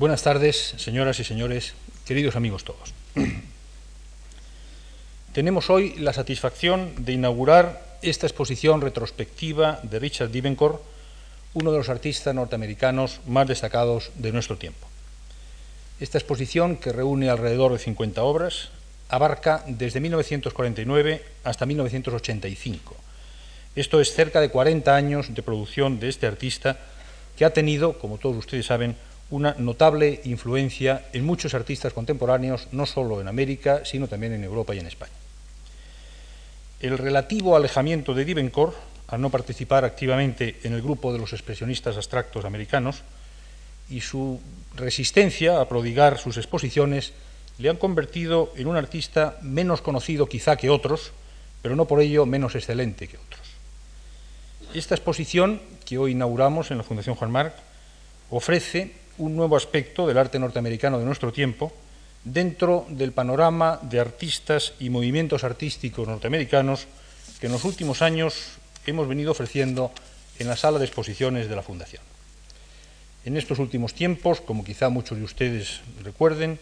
Buenas tardes, señoras y señores, queridos amigos todos. Tenemos hoy la satisfacción de inaugurar esta exposición retrospectiva de Richard Divencore, uno de los artistas norteamericanos más destacados de nuestro tiempo. Esta exposición, que reúne alrededor de 50 obras, abarca desde 1949 hasta 1985. Esto es cerca de 40 años de producción de este artista que ha tenido, como todos ustedes saben, una notable influencia en muchos artistas contemporáneos, no solo en América, sino también en Europa y en España. El relativo alejamiento de Divencore, al no participar activamente en el grupo de los expresionistas abstractos americanos, y su resistencia a prodigar sus exposiciones le han convertido en un artista menos conocido quizá que otros, pero no por ello menos excelente que otros. Esta exposición que hoy inauguramos en la Fundación Juan Marc ofrece un nuevo aspecto del arte norteamericano de nuestro tiempo dentro del panorama de artistas y movimientos artísticos norteamericanos que en los últimos años hemos venido ofreciendo en la sala de exposiciones de la Fundación. En estos últimos tiempos, como quizá muchos de ustedes recuerden,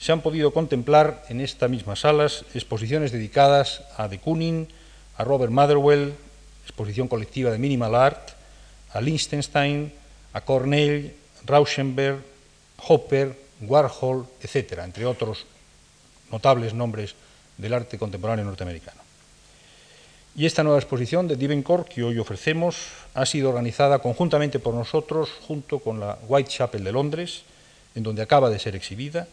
se han podido contemplar en estas mismas salas exposiciones dedicadas a de Kooning, a Robert Motherwell, exposición colectiva de Minimal Art, a Liechtenstein, a Cornell, Rauschenberg, Hopper, Warhol, etc., entre otros notables nombres del arte contemporáneo norteamericano. Y esta nueva exposición de Divencore que hoy ofrecemos ha sido organizada conjuntamente por nosotros junto con la Whitechapel de Londres, en donde acaba de ser exhibida,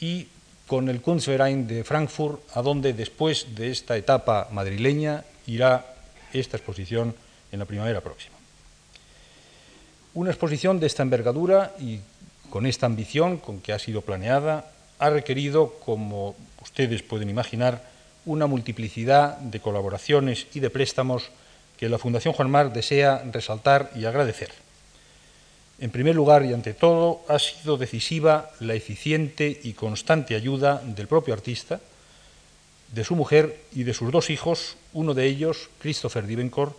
y con el Kunstverein de Frankfurt, a donde después de esta etapa madrileña irá esta exposición en la primavera próxima. Una exposición de esta envergadura y con esta ambición con que ha sido planeada ha requerido, como ustedes pueden imaginar, una multiplicidad de colaboraciones y de préstamos que la Fundación Juan Mar desea resaltar y agradecer. En primer lugar y ante todo, ha sido decisiva la eficiente y constante ayuda del propio artista, de su mujer y de sus dos hijos, uno de ellos, Christopher Divencore,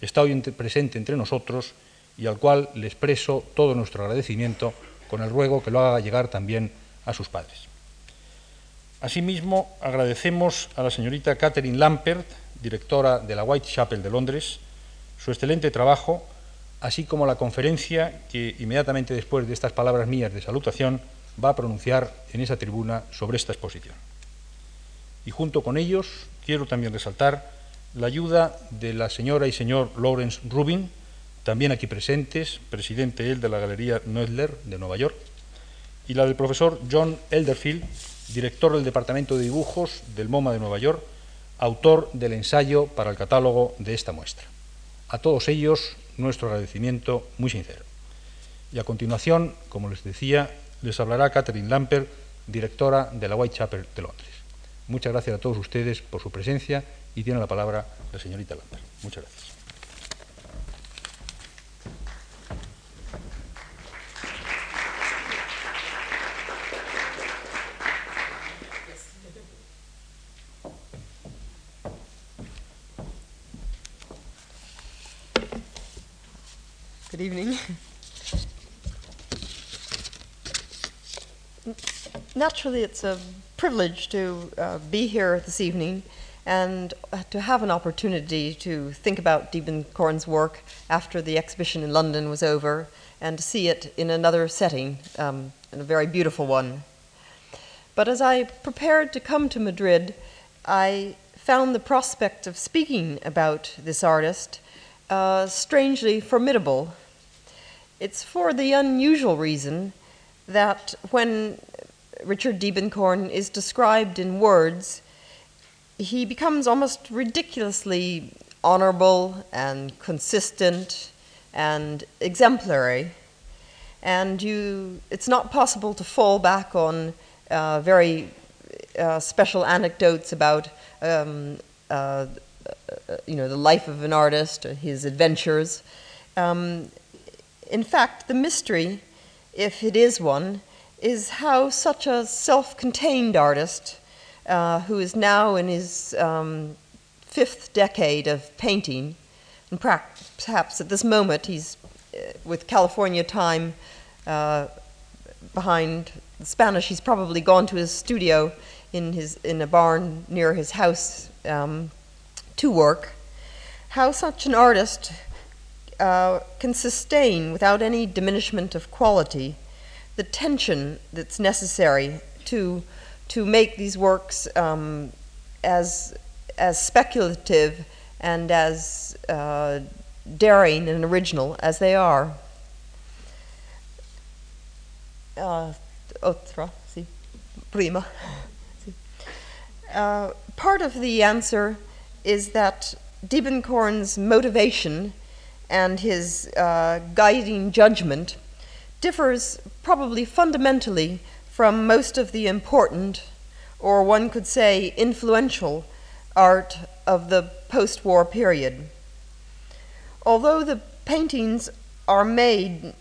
está hoy presente entre nosotros y al cual le expreso todo nuestro agradecimiento con el ruego que lo haga llegar también a sus padres. Asimismo, agradecemos a la señorita Catherine Lampert, directora de la Whitechapel de Londres, su excelente trabajo, así como la conferencia que inmediatamente después de estas palabras mías de salutación va a pronunciar en esa tribuna sobre esta exposición. Y junto con ellos quiero también resaltar la ayuda de la señora y señor Lawrence Rubin, también aquí presentes, presidente él de la Galería Knoedler de Nueva York, y la del profesor John Elderfield, director del Departamento de Dibujos del MoMA de Nueva York, autor del ensayo para el catálogo de esta muestra. A todos ellos nuestro agradecimiento muy sincero. Y a continuación, como les decía, les hablará Catherine Lamper, directora de la Whitechapel de Londres. Muchas gracias a todos ustedes por su presencia y tiene la palabra la señorita Lamper. Muchas gracias. Good evening. Naturally, it's a privilege to uh, be here this evening and uh, to have an opportunity to think about Diebenkorn's work after the exhibition in London was over and to see it in another setting, um, and a very beautiful one. But as I prepared to come to Madrid, I found the prospect of speaking about this artist uh, strangely formidable. It's for the unusual reason that when Richard Diebenkorn is described in words, he becomes almost ridiculously honorable and consistent and exemplary. And you, it's not possible to fall back on uh, very uh, special anecdotes about um, uh, you know, the life of an artist, his adventures. Um, in fact, the mystery, if it is one, is how such a self contained artist, uh, who is now in his um, fifth decade of painting, and perhaps at this moment he's uh, with California Time uh, behind the Spanish. He's probably gone to his studio in, his, in a barn near his house um, to work. How such an artist uh, can sustain, without any diminishment of quality, the tension that's necessary to, to make these works um, as, as speculative and as uh, daring and original as they are. Uh, otra, sí. Prima. Uh, part of the answer is that Diebenkorn's motivation and his uh, guiding judgment differs probably fundamentally from most of the important, or one could say influential, art of the post war period. Although the paintings are made,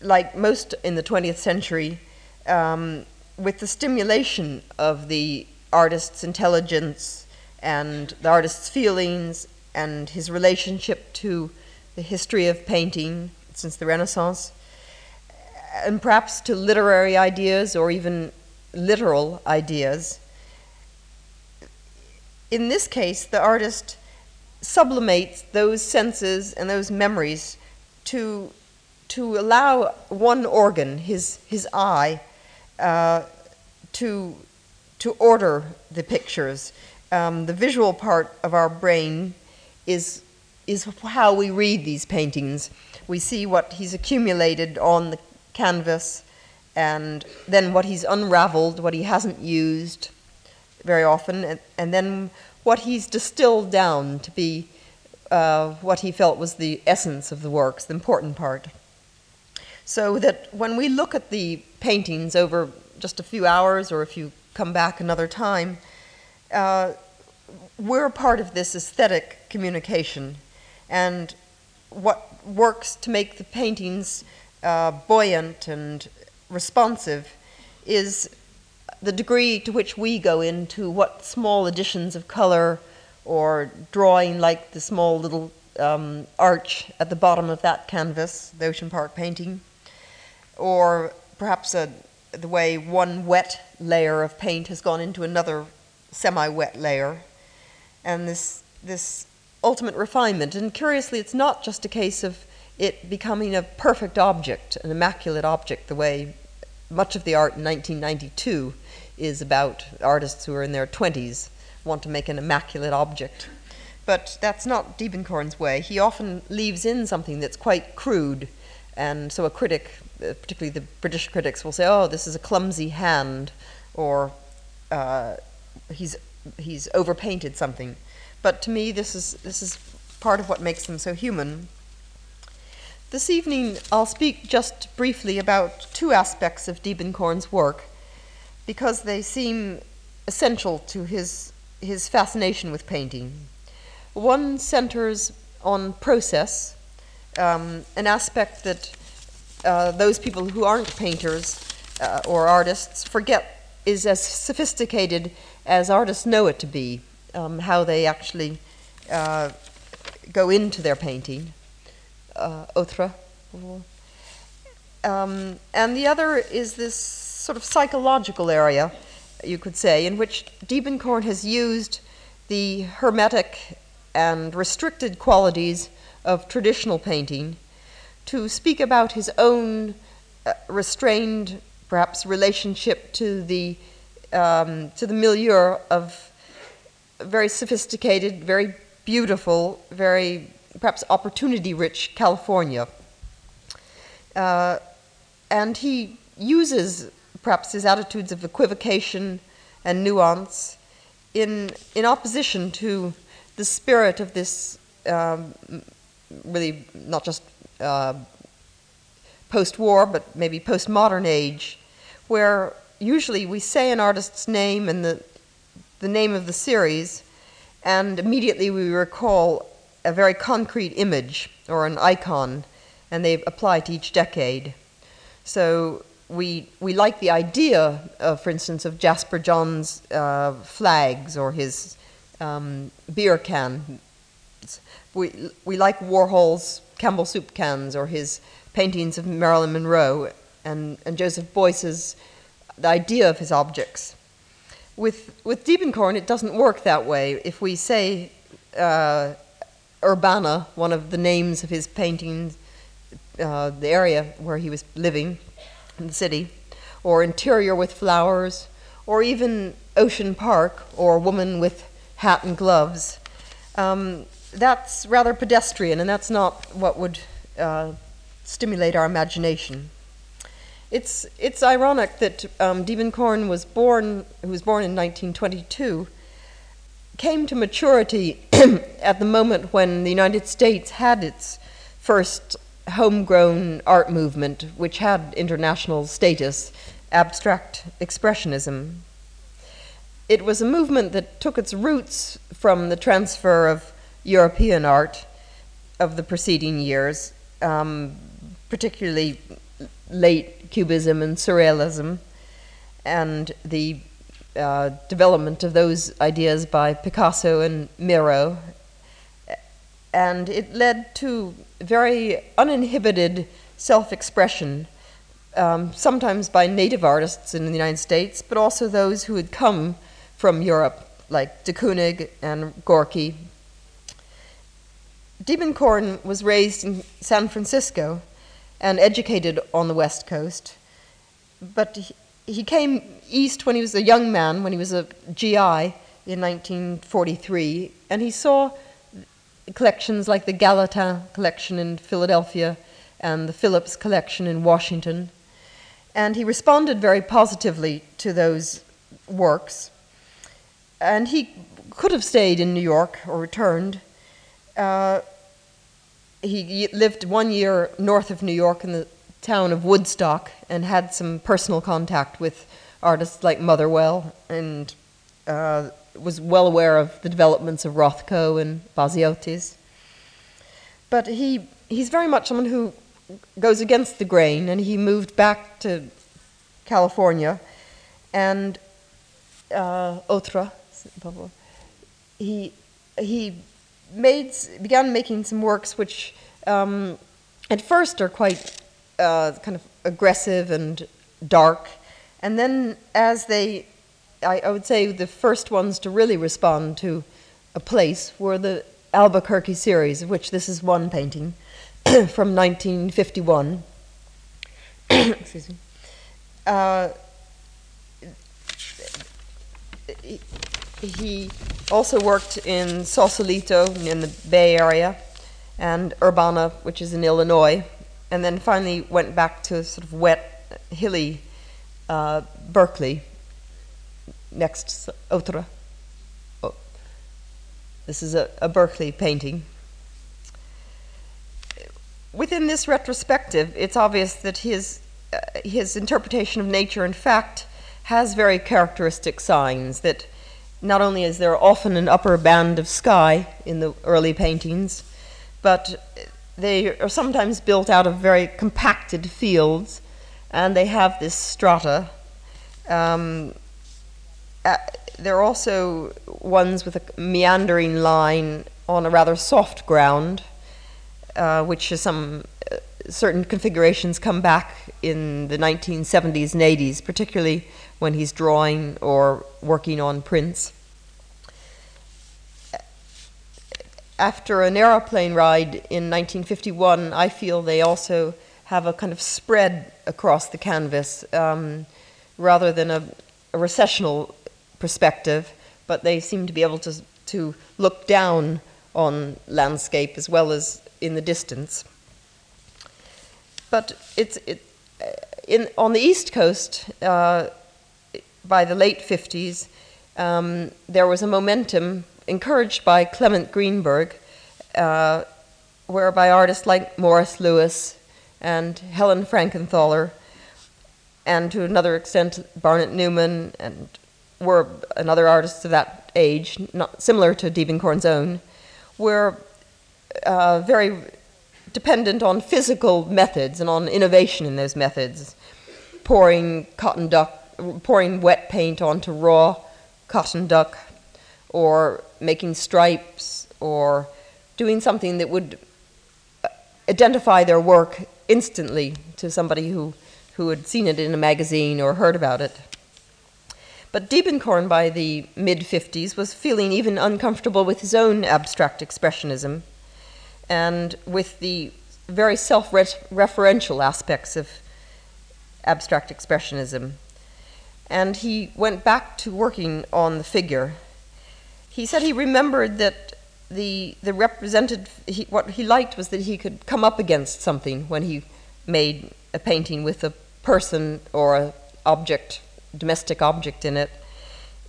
like most in the 20th century, um, with the stimulation of the artist's intelligence and the artist's feelings and his relationship to the history of painting since the Renaissance, and perhaps to literary ideas or even literal ideas. In this case, the artist sublimates those senses and those memories to, to allow one organ, his, his eye, uh, to, to order the pictures. Um, the visual part of our brain is is how we read these paintings. We see what he's accumulated on the canvas and then what he's unraveled, what he hasn't used very often, and, and then what he's distilled down to be uh, what he felt was the essence of the works, the important part. So that when we look at the paintings over just a few hours, or if you come back another time, uh, we're part of this aesthetic communication and what works to make the paintings uh, buoyant and responsive is the degree to which we go into what small additions of color or drawing like the small little um, arch at the bottom of that canvas, the Ocean Park painting, or perhaps a, the way one wet layer of paint has gone into another semi-wet layer, and this this ultimate refinement. And curiously, it's not just a case of it becoming a perfect object, an immaculate object, the way much of the art in 1992 is about artists who are in their 20s want to make an immaculate object. But that's not Diebenkorn's way. He often leaves in something that's quite crude, and so a critic, uh, particularly the British critics, will say, "Oh, this is a clumsy hand," or uh, "He's he's overpainted something." But to me, this is, this is part of what makes them so human. This evening, I'll speak just briefly about two aspects of Diebenkorn's work because they seem essential to his, his fascination with painting. One centers on process, um, an aspect that uh, those people who aren't painters uh, or artists forget is as sophisticated as artists know it to be um, how they actually uh, go into their painting. Uh. Um, and the other is this sort of psychological area, you could say, in which Diebenkorn has used the hermetic and restricted qualities of traditional painting to speak about his own uh, restrained, perhaps, relationship to the um, to the milieu of very sophisticated, very beautiful, very perhaps opportunity rich California. Uh, and he uses perhaps his attitudes of equivocation and nuance in, in opposition to the spirit of this um, really not just uh, post war, but maybe post modern age, where usually we say an artist's name and the the name of the series, and immediately we recall a very concrete image or an icon, and they apply to each decade. So we, we like the idea, of, for instance, of Jasper Johns' uh, flags or his um, beer can. We, we like Warhol's Campbell soup cans or his paintings of Marilyn Monroe, and, and Joseph Beuys's the idea of his objects. With, with Diebenkorn, it doesn't work that way. If we say uh, Urbana, one of the names of his paintings, uh, the area where he was living in the city, or interior with flowers, or even Ocean Park, or woman with hat and gloves. Um, that's rather pedestrian, and that's not what would uh, stimulate our imagination. It's, it's ironic that um, Diebenkorn was born, who was born in 1922, came to maturity at the moment when the United States had its first homegrown art movement, which had international status, abstract expressionism. It was a movement that took its roots from the transfer of European art of the preceding years, um, particularly late Cubism and Surrealism, and the uh, development of those ideas by Picasso and Miro. And it led to very uninhibited self expression, um, sometimes by native artists in the United States, but also those who had come from Europe, like de Kooning and Gorky. Diebenkorn was raised in San Francisco and educated on the West Coast, but he, he came east when he was a young man, when he was a GI in 1943, and he saw collections like the Gallatin collection in Philadelphia and the Phillips collection in Washington. And he responded very positively to those works. And he could have stayed in New York or returned. Uh, he lived one year north of New York in the town of Woodstock and had some personal contact with artists like Motherwell and uh, was well aware of the developments of Rothko and Baziotes. But he, he's very much someone who goes against the grain, and he moved back to California and uh, Otra. He, he made, began making some works which um, at first are quite uh, kind of aggressive and dark. And then, as they, I, I, would say the first ones to really respond to a place were the Albuquerque series, of which this is one painting from 1951. Excuse me. Uh, he also worked in Sausalito in the Bay Area and Urbana, which is in Illinois and then finally went back to sort of wet, hilly uh, Berkeley, next Otra. Oh. This is a, a Berkeley painting. Within this retrospective, it's obvious that his, uh, his interpretation of nature, in fact, has very characteristic signs that not only is there often an upper band of sky in the early paintings, but they are sometimes built out of very compacted fields, and they have this strata. Um, uh, there are also ones with a meandering line on a rather soft ground, uh, which is some uh, certain configurations come back in the 1970s and 80s, particularly when he's drawing or working on prints. After an aeroplane ride in 1951, I feel they also have a kind of spread across the canvas um, rather than a, a, recessional perspective, but they seem to be able to, to look down on landscape as well as in the distance. But it's, it, in, on the East Coast, uh, by the late 50s, um, there was a momentum encouraged by Clement Greenberg, uh, whereby artists like Morris Louis and Helen Frankenthaler, and to another extent Barnett Newman, and were another artists of that age, not similar to Diebenkorn's own, were uh, very dependent on physical methods and on innovation in those methods, pouring cotton duck, pouring wet paint onto raw cotton duck, or making stripes or doing something that would uh, identify their work instantly to somebody who, who had seen it in a magazine or heard about it. But Diebenkorn, by the mid 50s, was feeling even uncomfortable with his own abstract expressionism and with the very self referential aspects of abstract expressionism. And he went back to working on the figure. He said he remembered that the, the represented, he, what he liked was that he could come up against something when he made a painting with a person or an object, domestic object in it.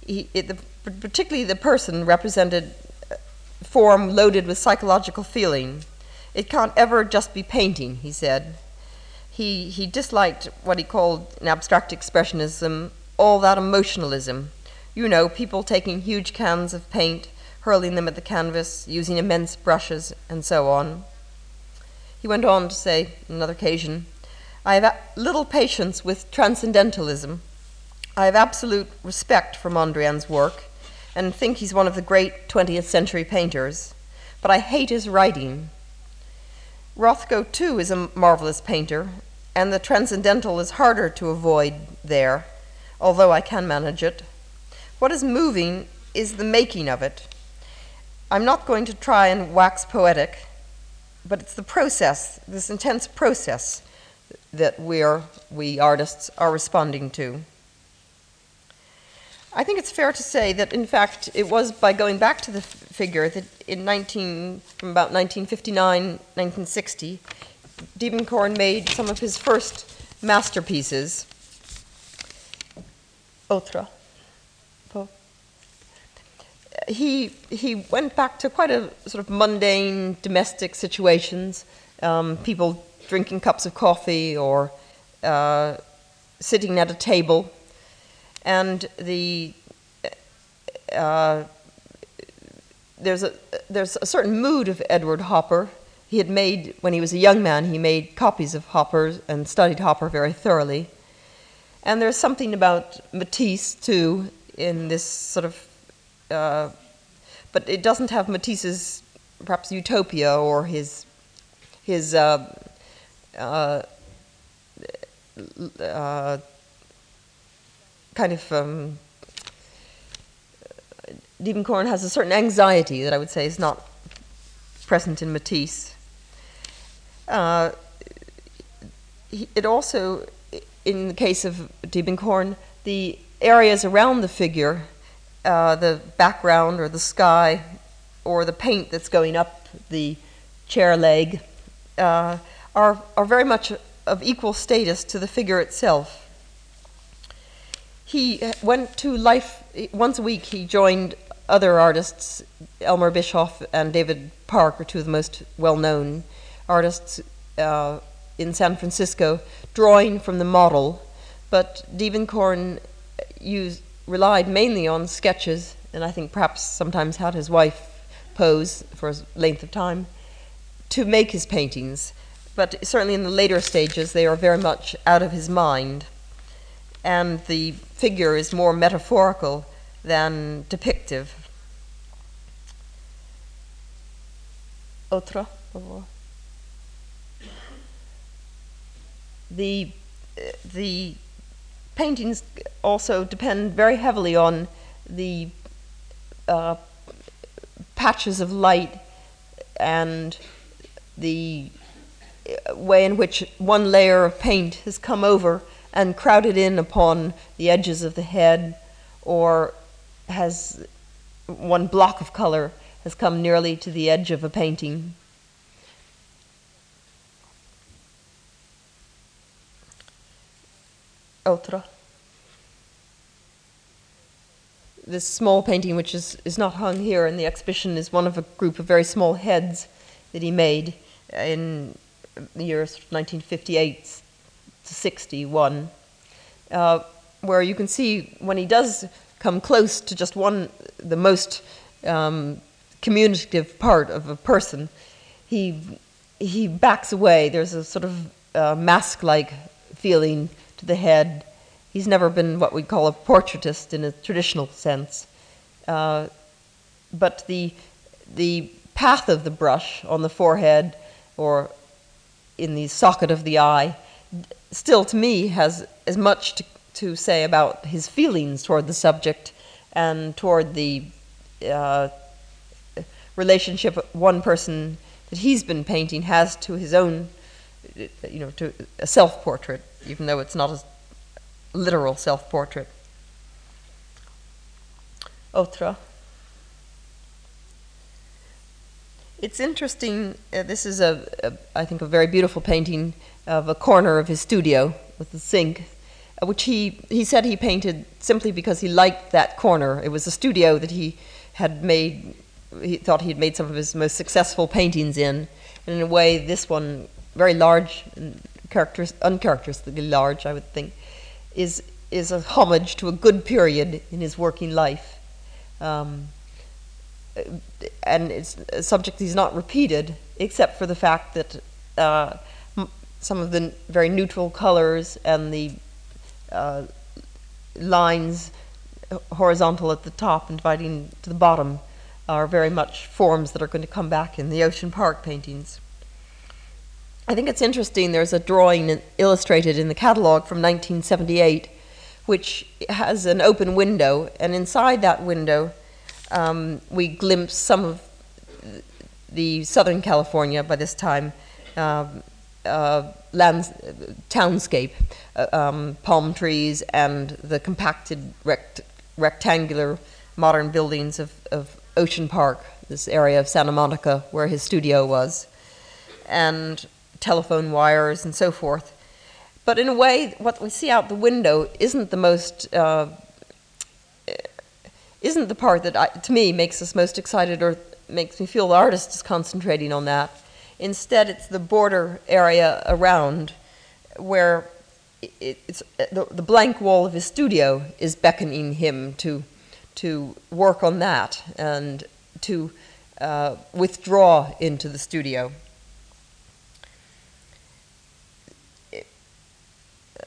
He, it the, particularly the person represented uh, form loaded with psychological feeling. It can't ever just be painting, he said. He, he disliked what he called abstract expressionism all that emotionalism. You know, people taking huge cans of paint, hurling them at the canvas, using immense brushes, and so on. He went on to say, on another occasion, I have little patience with transcendentalism. I have absolute respect for Mondrian's work and think he's one of the great 20th century painters, but I hate his writing. Rothko, too, is a marvelous painter, and the transcendental is harder to avoid there, although I can manage it. What is moving is the making of it. I'm not going to try and wax poetic, but it's the process, this intense process, that we're, we artists are responding to. I think it's fair to say that, in fact, it was by going back to the figure that in 19, from about 1959, 1960, Diebenkorn made some of his first masterpieces. Autre. He, he went back to quite a sort of mundane domestic situations, um, people drinking cups of coffee or uh, sitting at a table and the uh, there's a there's a certain mood of Edward Hopper. He had made when he was a young man. He made copies of Hopper and studied Hopper very thoroughly. And there's something about Matisse too in this sort of, uh, but it doesn't have Matisse's perhaps utopia or his his uh, uh, uh kind of um, Diebenkorn has a certain anxiety that I would say is not present in Matisse. Uh, it also, in the case of Diebenkorn, the areas around the figure, uh, the background or the sky, or the paint that's going up the chair leg, uh, are, are very much of equal status to the figure itself he went to life once a week. He joined other artists, Elmer Bischoff and David Park are two of the most well-known artists uh, in San Francisco, drawing from the model. But Diebenkorn used relied mainly on sketches, and I think perhaps sometimes had his wife pose for a length of time to make his paintings. But certainly in the later stages, they are very much out of his mind and the figure is more metaphorical than depictive. Autre, The, uh, the paintings also depend very heavily on the uh, patches of light and the way in which one layer of paint has come over and crowded in upon the edges of the head, or has one block of color has come nearly to the edge of a painting. Autre. This small painting, which is, is not hung here in the exhibition, is one of a group of very small heads that he made in the year 1958 to 61, uh, where you can see when he does come close to just one, the most um, communicative part of a person, he, he backs away. There's a sort of uh, mask like feeling to the head. He's never been what we call a portraitist in a traditional sense. Uh, but the, the path of the brush on the forehead or in the socket of the eye still, to me, has as much to, to say about his feelings toward the subject and toward the uh, relationship one person that he's been painting has to his own, you know, to a self portrait, even though it's not a literal self portrait. Autre. It's interesting. Uh, this is a, a, I think, a very beautiful painting of a corner of his studio with the sink, uh, which he he said he painted simply because he liked that corner. It was a studio that he had made. He thought he had made some of his most successful paintings in, and in a way, this one, very large and uncharacteristically large, I would think, is is a homage to a good period in his working life. Um, and it's a subject he's not repeated, except for the fact that uh, some of the very neutral colors and the uh, lines horizontal at the top and dividing to the bottom are very much forms that are going to come back in the Ocean Park paintings. I think it's interesting, there's a drawing illustrated in the catalog from 1978 which has an open window, and inside that window, um, we glimpse some of the Southern California by this time um, uh, land, townscape, uh, um, palm trees, and the compacted rect- rectangular modern buildings of, of Ocean Park, this area of Santa Monica where his studio was, and telephone wires and so forth. But in a way, what we see out the window isn't the most uh, isn't the part that, I, to me, makes us most excited or makes me feel the artist is concentrating on that. Instead, it's the border area around where it's, the, the blank wall of his studio is beckoning him to, to work on that and to uh, withdraw into the studio.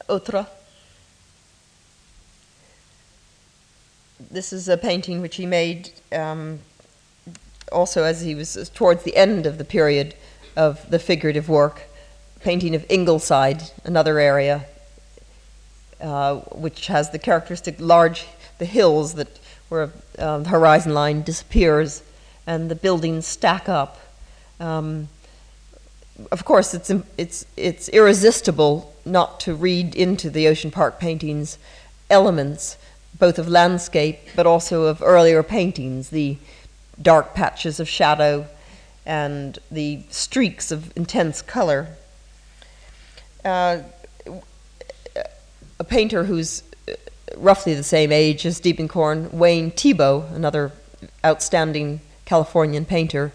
Autre? this is a painting which he made um, also as he was towards the end of the period of the figurative work, painting of Ingleside, another area uh, which has the characteristic large, the hills that where um, the horizon line disappears and the buildings stack up. Um, of course, it's, it's, it's irresistible not to read into the Ocean Park paintings elements both of landscape but also of earlier paintings, the dark patches of shadow and the streaks of intense color. Uh, a painter who's roughly the same age as Diebenkorn, Wayne Thiebaud, another outstanding Californian painter,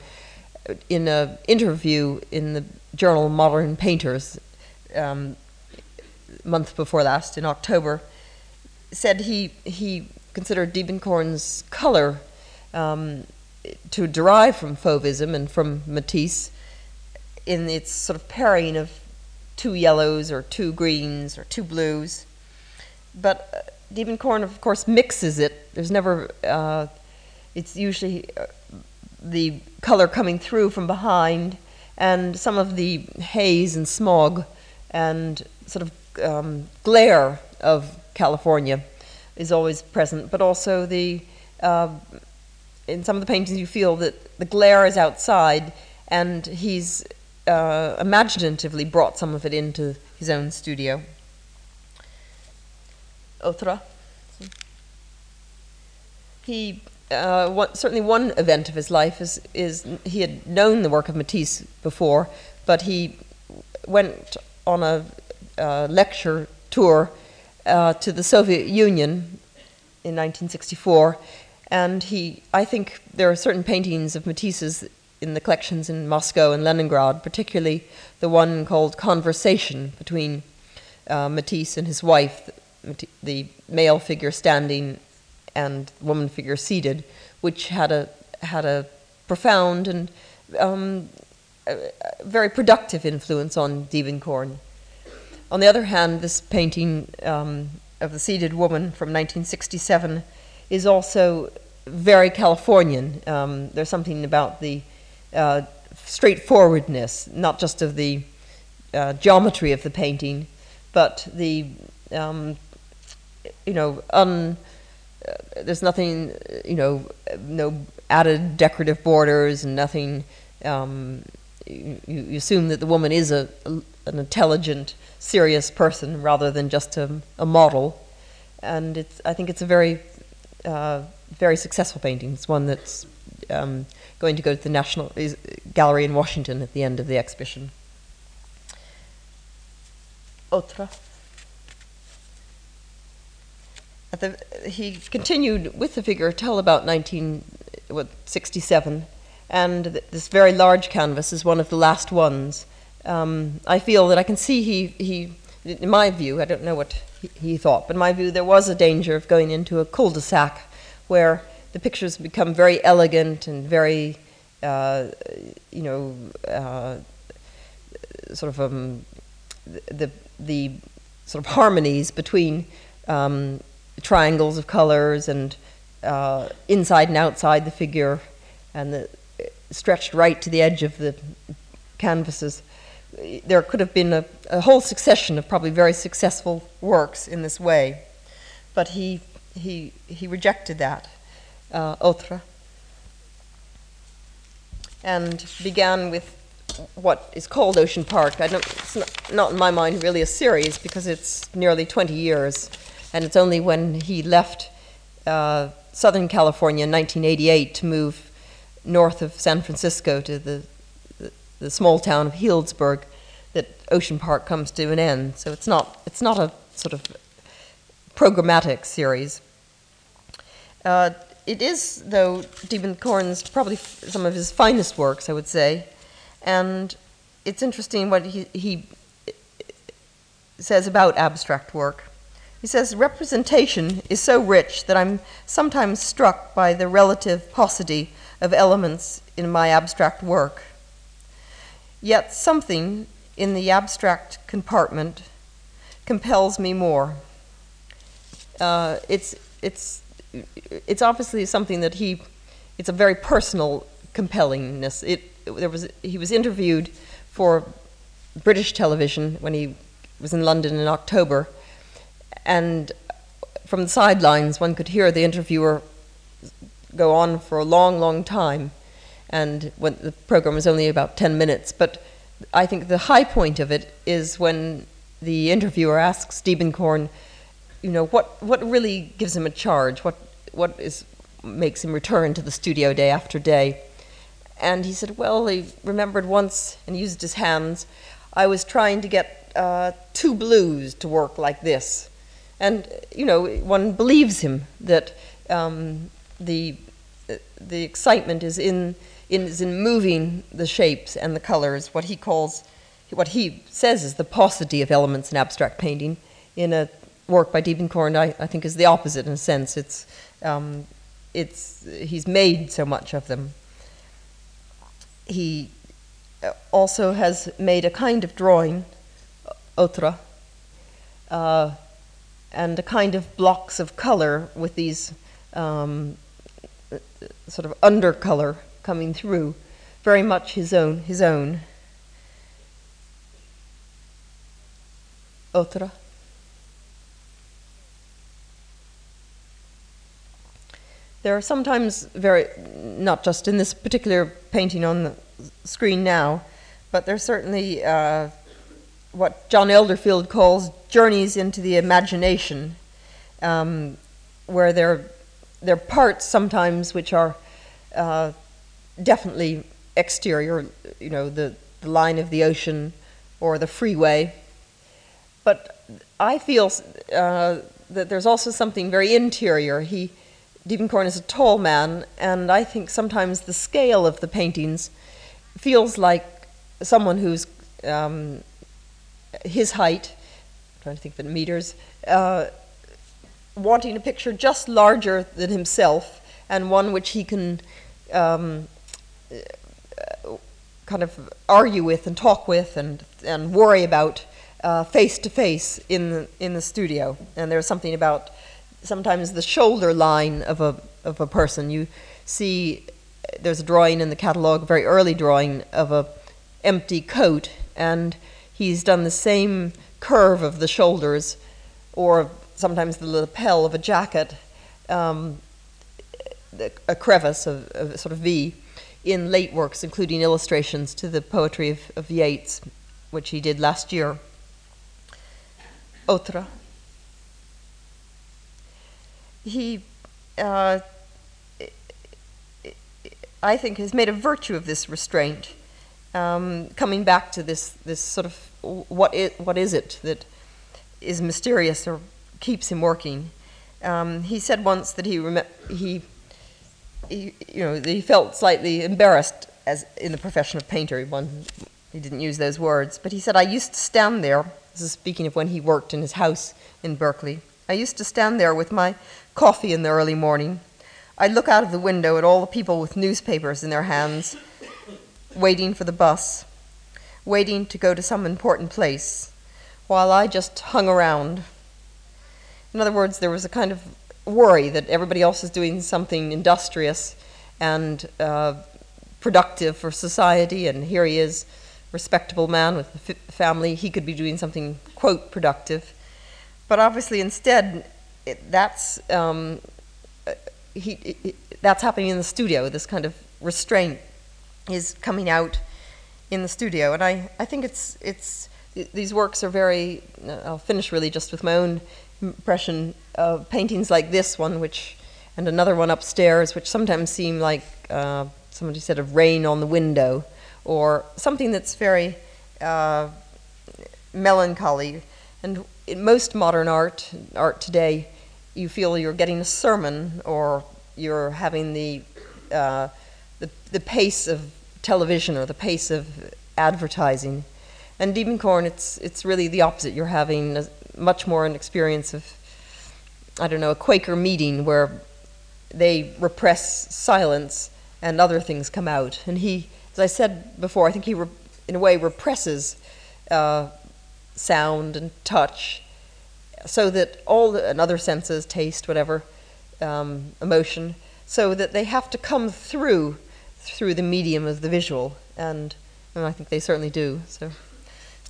in an interview in the journal Modern Painters, um, month before last in October, said he he considered Diebenkorn's color um, to derive from Fauvism and from Matisse in its sort of pairing of two yellows or two greens or two blues. But uh, Diebenkorn, of course, mixes it. There's never, uh, it's usually uh, the color coming through from behind and some of the haze and smog and sort of um, glare of California is always present, but also the uh, in some of the paintings you feel that the glare is outside, and he's uh, imaginatively brought some of it into his own studio. Autre. He uh, certainly one event of his life is is he had known the work of Matisse before, but he went on a uh, lecture tour uh, to the Soviet Union in 1964, and he, I think there are certain paintings of Matisse's in the collections in Moscow and Leningrad, particularly the one called Conversation between uh, Matisse and his wife, the male figure standing and woman figure seated, which had a had a profound and um, very productive influence on Diebenkorn. On the other hand, this painting um, of the seated woman from 1967 is also very Californian. Um, there's something about the uh, straightforwardness, not just of the uh, geometry of the painting, but the um, you know un, uh, there's nothing you know no added decorative borders and nothing. Um, you, you, assume that the woman is a, a, an intelligent, serious person rather than just a, a model, and it's I think it's a very uh, very successful painting. It's one that's um, going to go to the National Gallery in Washington at the end of the exhibition. Otra. The, he continued with the figure till about 1967, and th- this very large canvas is one of the last ones. Um, I feel that I can see he, he, in my view, I don't know what he, thought, but in my view, there was a danger of going into a cul-de-sac where the pictures become very elegant and very, uh, you know, uh, sort of um, the, the sort of harmonies between um, triangles of colors and uh, inside and outside the figure and the, stretched right to the edge of the canvases. There could have been a, a whole succession of probably very successful works in this way, but he, he, he rejected that uh, Otra, and began with what is called Ocean Park. I don't, it's not, not in my mind really a series because it's nearly 20 years, and it's only when he left uh, Southern California in 1988 to move north of San Francisco to the, the, small town of Healdsburg that Ocean Park comes to an end. So it's not, it's not a sort of programmatic series. Uh, it is, though, Diebenkorn's probably some of his finest works, I would say. And it's interesting what he, he says about abstract work. He says, Representation is so rich that I'm sometimes struck by the relative paucity of elements in my abstract work. Yet something in the abstract compartment compels me more. Uh, it's, it's it's obviously something that he, it's a very personal compellingness. It, there was, he was interviewed for British television when he was in London in October, and from the sidelines, one could hear the interviewer go on for a long, long time, and when the program was only about 10 minutes. But I think the high point of it is when the interviewer asks Diebenkorn, you know, what, what really gives him a charge? What, what is, makes him return to the studio day after day? And he said, well, he remembered once and used his hands, I was trying to get uh, two blues to work like this. And, you know, one believes him that um, the, the excitement is in, is in moving the shapes and the colors, what he calls, what he says is the paucity of elements in abstract painting in a work by Diebenkorn, I, I think, is the opposite in a sense. It's, um, it's, he's made so much of them. He also has made a kind of drawing, otra, uh, and a kind of blocks of color with these um, sort of undercolor coming through, very much his own. His own. Otra. There are sometimes very, not just in this particular painting on the screen now, but there's certainly uh, what John Elderfield calls journeys into the imagination, um, where there, there are parts sometimes which are uh, definitely exterior, you know, the, the line of the ocean or the freeway. But I feel uh, that there's also something very interior. He Diebenkorn is a tall man, and I think sometimes the scale of the paintings feels like someone who's um, his height, I'm trying to think of it in meters, uh, wanting a picture just larger than himself and one which he can um, kind of argue with and talk with and, and worry about face to face in the, in the studio. And there's something about sometimes the shoulder line of a of a person. You see, there's a drawing in the catalog, a very early drawing of a empty coat, and he's done the same curve of the shoulders or sometimes the lapel of a jacket, um, a crevice of, sort of V in late works, including illustrations to the poetry of, of Yeats, which he did last year. Otra. He, uh, I think, has made a virtue of this restraint, um, coming back to this, this sort of what is, what is it that is mysterious or keeps him working. Um, he said once that he, he, he, you know, he felt slightly embarrassed as in the profession of painter. One, he didn't use those words, but he said, "I used to stand there." This is speaking of when he worked in his house in Berkeley. I used to stand there with my coffee in the early morning. I'd look out of the window at all the people with newspapers in their hands, waiting for the bus, waiting to go to some important place, while I just hung around. In other words, there was a kind of worry that everybody else is doing something industrious and uh, productive for society, and here he is, respectable man with a family, he could be doing something, quote, productive. But obviously, instead, it, that's um, uh, he, it, that's happening in the studio. This kind of restraint is coming out in the studio, and I, I think it's it's these works are very. Uh, I'll finish really just with my own impression of paintings like this one, which and another one upstairs, which sometimes seem like uh, somebody said of rain on the window, or something that's very uh, melancholy. And in most modern art, art today, you feel you're getting a sermon or you're having the, uh, the, the pace of television or the pace of advertising. And Diebenkorn, it's, it's really the opposite. You're having a, much more an experience of, I don't know, a Quaker meeting where they repress silence and other things come out. And he, as I said before, I think he, in a way, represses uh, sound and touch so that all the, and other senses, taste, whatever, um, emotion, so that they have to come through through the medium of the visual, and, and I think they certainly do. So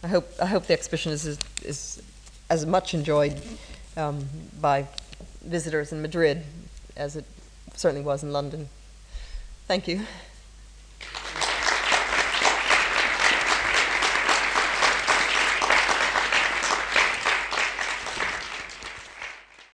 I hope I hope the exhibition is is, is as much enjoyed um, by visitors in Madrid as it certainly was in London. Thank you.